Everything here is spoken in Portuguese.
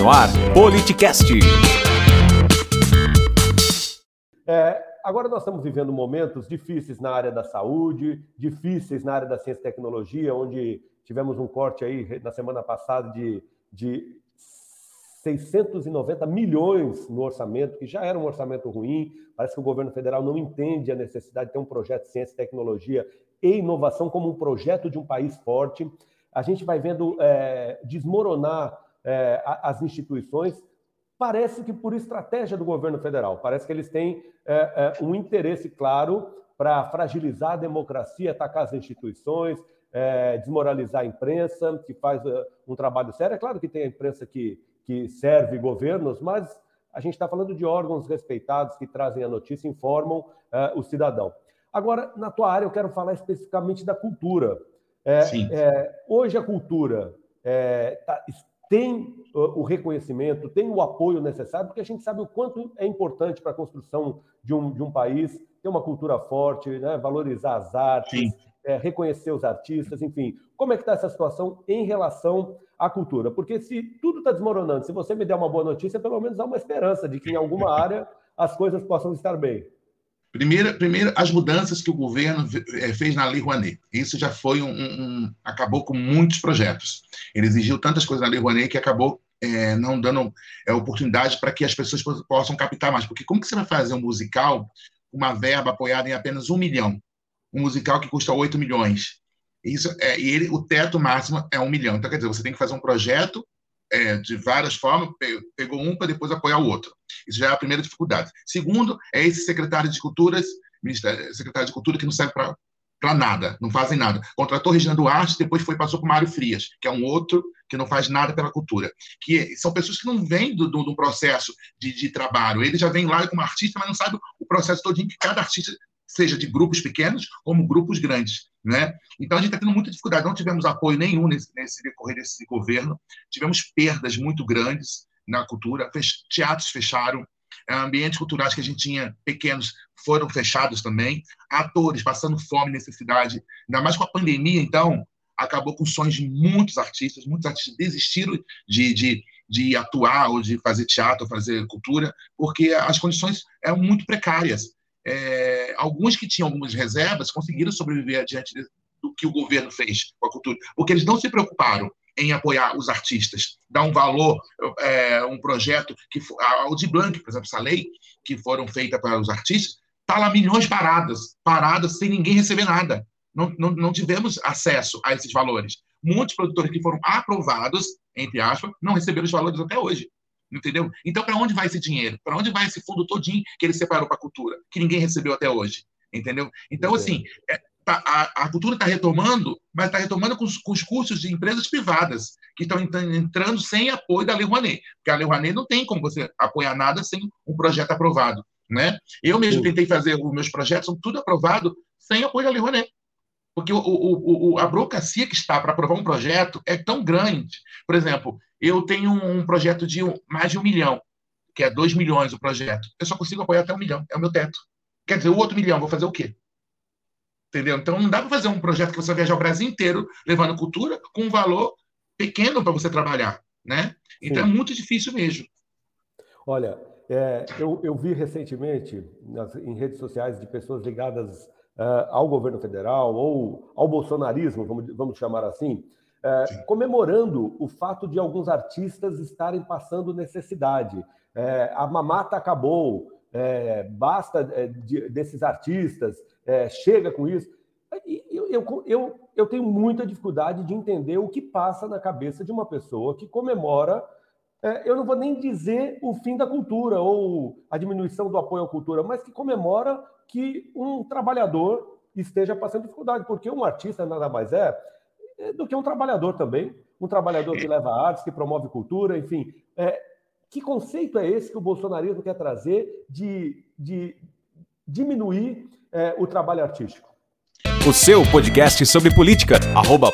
No ar, Politicast. É, agora nós estamos vivendo momentos difíceis na área da saúde, difíceis na área da ciência e tecnologia, onde tivemos um corte aí na semana passada de, de 690 milhões no orçamento, que já era um orçamento ruim. Parece que o governo federal não entende a necessidade de ter um projeto de ciência e tecnologia e inovação como um projeto de um país forte. A gente vai vendo é, desmoronar é, as instituições, parece que por estratégia do governo federal. Parece que eles têm é, é, um interesse claro para fragilizar a democracia, atacar as instituições, é, desmoralizar a imprensa, que faz uh, um trabalho sério. É claro que tem a imprensa que, que serve governos, mas a gente está falando de órgãos respeitados que trazem a notícia, informam uh, o cidadão. Agora, na tua área, eu quero falar especificamente da cultura. É, é, hoje a cultura é, tá, tem o reconhecimento, tem o apoio necessário, porque a gente sabe o quanto é importante para a construção de um, de um país ter uma cultura forte, né? valorizar as artes, é, reconhecer os artistas, enfim. Como é que está essa situação em relação à cultura? Porque se tudo está desmoronando, se você me der uma boa notícia, pelo menos há uma esperança de que em alguma área as coisas possam estar bem. Primeiro, primeiro, as mudanças que o governo eh, fez na Lei Rouanet. Isso já foi um, um, acabou com muitos projetos. Ele exigiu tantas coisas na Lei Rouanet que acabou é, não dando é, oportunidade para que as pessoas possam captar mais. Porque como que você vai fazer um musical, uma verba apoiada em apenas um milhão? Um musical que custa 8 milhões. Isso é, e ele, o teto máximo é um milhão. Então, quer dizer, você tem que fazer um projeto é, de várias formas, pegou um para depois apoiar o outro. Isso já é a primeira dificuldade. Segundo, é esse secretário de Culturas, secretário de Cultura que não serve para nada, não fazem nada. Contratou Regina Duarte, depois foi passou para Mário Frias, que é um outro que não faz nada pela cultura. Que são pessoas que não vêm do, do, do processo de, de, trabalho. Ele já vem lá como artista, mas não sabe o processo todo que cada artista seja de grupos pequenos como grupos grandes. Né? Então, a gente está tendo muita dificuldade. Não tivemos apoio nenhum nesse, nesse decorrer desse governo. Tivemos perdas muito grandes na cultura. Teatros fecharam. É, ambientes culturais que a gente tinha pequenos foram fechados também. Atores passando fome, necessidade. Ainda mais com a pandemia, então, acabou com sonhos de muitos artistas. Muitos artistas desistiram de, de, de atuar ou de fazer teatro, fazer cultura, porque as condições eram muito precárias é, alguns que tinham algumas reservas conseguiram sobreviver diante do que o governo fez com a cultura, porque eles não se preocuparam em apoiar os artistas, dar um valor, é, um projeto que a Audi Blanc, por exemplo, essa lei que foram feitas para os artistas, está lá milhões paradas, paradas sem ninguém receber nada. Não, não, não tivemos acesso a esses valores. Muitos produtores que foram aprovados, entre aspas, não receberam os valores até hoje entendeu? Então, para onde vai esse dinheiro? Para onde vai esse fundo todinho que ele separou para a cultura, que ninguém recebeu até hoje, entendeu? Então, assim, é, tá, a, a, cultura está retomando, mas está retomando com os, com os custos de empresas privadas, que estão entrando sem apoio da Lei Rouanet, porque a Lei Rouanet não tem como você apoiar nada sem um projeto aprovado, né? Eu mesmo tentei fazer os meus projetos, são tudo aprovado sem apoio da Lei Rouanet. Porque o, o, o, a burocracia que está para aprovar um projeto é tão grande. Por exemplo, eu tenho um projeto de mais de um milhão, que é dois milhões o projeto. Eu só consigo apoiar até um milhão, é o meu teto. Quer dizer, o outro milhão, vou fazer o quê? Entendeu? Então não dá para fazer um projeto que você vai viajar o Brasil inteiro levando cultura com um valor pequeno para você trabalhar, né? Então Sim. é muito difícil mesmo. Olha, é, eu, eu, vi recentemente nas, em redes sociais de pessoas ligadas uh, ao governo federal ou ao bolsonarismo, vamos, vamos chamar assim, é, comemorando o fato de alguns artistas estarem passando necessidade. É, a mamata acabou, é, basta é, de, desses artistas, é, chega com isso. Eu, eu, eu, eu tenho muita dificuldade de entender o que passa na cabeça de uma pessoa que comemora é, eu não vou nem dizer o fim da cultura ou a diminuição do apoio à cultura, mas que comemora que um trabalhador esteja passando dificuldade, porque um artista nada mais é é, do que um trabalhador também, um trabalhador que leva artes, que promove cultura, enfim. É, que conceito é esse que o bolsonarismo quer trazer de, de diminuir é, o trabalho artístico? O seu podcast sobre política, arroba.